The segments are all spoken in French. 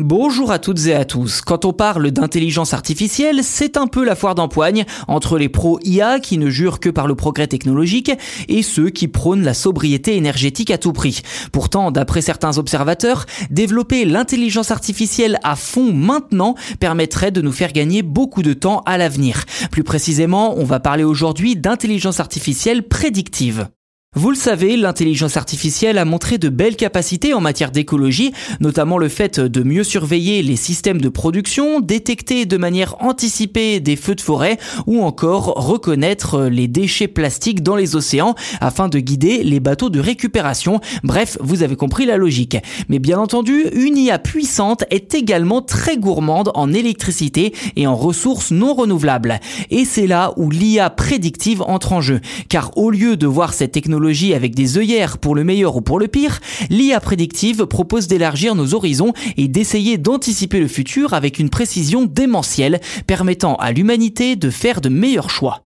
Bonjour à toutes et à tous. Quand on parle d'intelligence artificielle, c'est un peu la foire d'empoigne entre les pros IA qui ne jurent que par le progrès technologique et ceux qui prônent la sobriété énergétique à tout prix. Pourtant, d'après certains observateurs, développer l'intelligence artificielle à fond maintenant permettrait de nous faire gagner beaucoup de temps à l'avenir. Plus précisément, on va parler aujourd'hui d'intelligence artificielle prédictive. Vous le savez, l'intelligence artificielle a montré de belles capacités en matière d'écologie, notamment le fait de mieux surveiller les systèmes de production, détecter de manière anticipée des feux de forêt ou encore reconnaître les déchets plastiques dans les océans afin de guider les bateaux de récupération. Bref, vous avez compris la logique. Mais bien entendu, une IA puissante est également très gourmande en électricité et en ressources non renouvelables. Et c'est là où l'IA prédictive entre en jeu, car au lieu de voir cette technologie avec des œillères pour le meilleur ou pour le pire, l'IA prédictive propose d'élargir nos horizons et d'essayer d'anticiper le futur avec une précision démentielle, permettant à l'humanité de faire de meilleurs choix.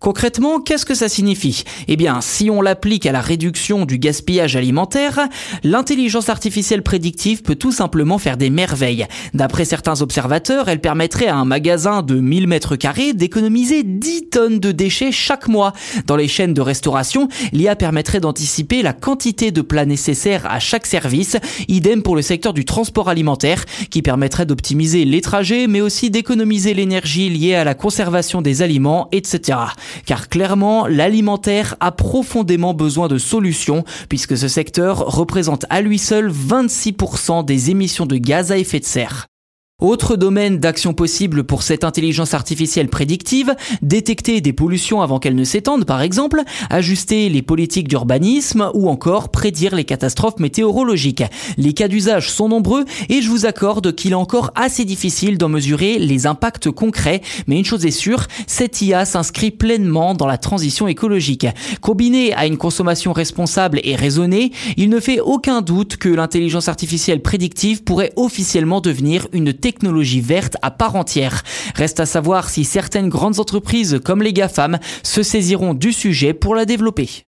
Concrètement, qu'est-ce que ça signifie? Eh bien, si on l'applique à la réduction du gaspillage alimentaire, l'intelligence artificielle prédictive peut tout simplement faire des merveilles. D'après certains observateurs, elle permettrait à un magasin de 1000 mètres carrés d'économiser 10 tonnes de déchets chaque mois. Dans les chaînes de restauration, l'IA permettrait d'anticiper la quantité de plats nécessaires à chaque service, idem pour le secteur du transport alimentaire, qui permettrait d'optimiser les trajets, mais aussi d'économiser l'énergie liée à la conservation des aliments, etc car clairement l'alimentaire a profondément besoin de solutions puisque ce secteur représente à lui seul 26% des émissions de gaz à effet de serre. Autre domaine d'action possible pour cette intelligence artificielle prédictive, détecter des pollutions avant qu'elles ne s'étendent par exemple, ajuster les politiques d'urbanisme ou encore prédire les catastrophes météorologiques. Les cas d'usage sont nombreux et je vous accorde qu'il est encore assez difficile d'en mesurer les impacts concrets, mais une chose est sûre, cette IA s'inscrit pleinement dans la transition écologique. Combiné à une consommation responsable et raisonnée, il ne fait aucun doute que l'intelligence artificielle prédictive pourrait officiellement devenir une technologie technologie verte à part entière. Reste à savoir si certaines grandes entreprises comme les GAFAM se saisiront du sujet pour la développer.